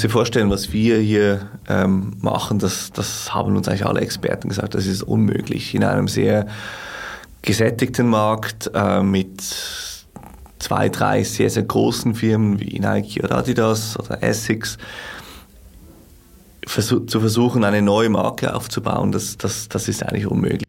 musst dir vorstellen, was wir hier ähm, machen, das, das haben uns eigentlich alle Experten gesagt, das ist unmöglich. In einem sehr gesättigten Markt äh, mit zwei, drei sehr, sehr großen Firmen wie Nike oder Adidas oder Essex versuch, zu versuchen, eine neue Marke aufzubauen, das, das, das ist eigentlich unmöglich.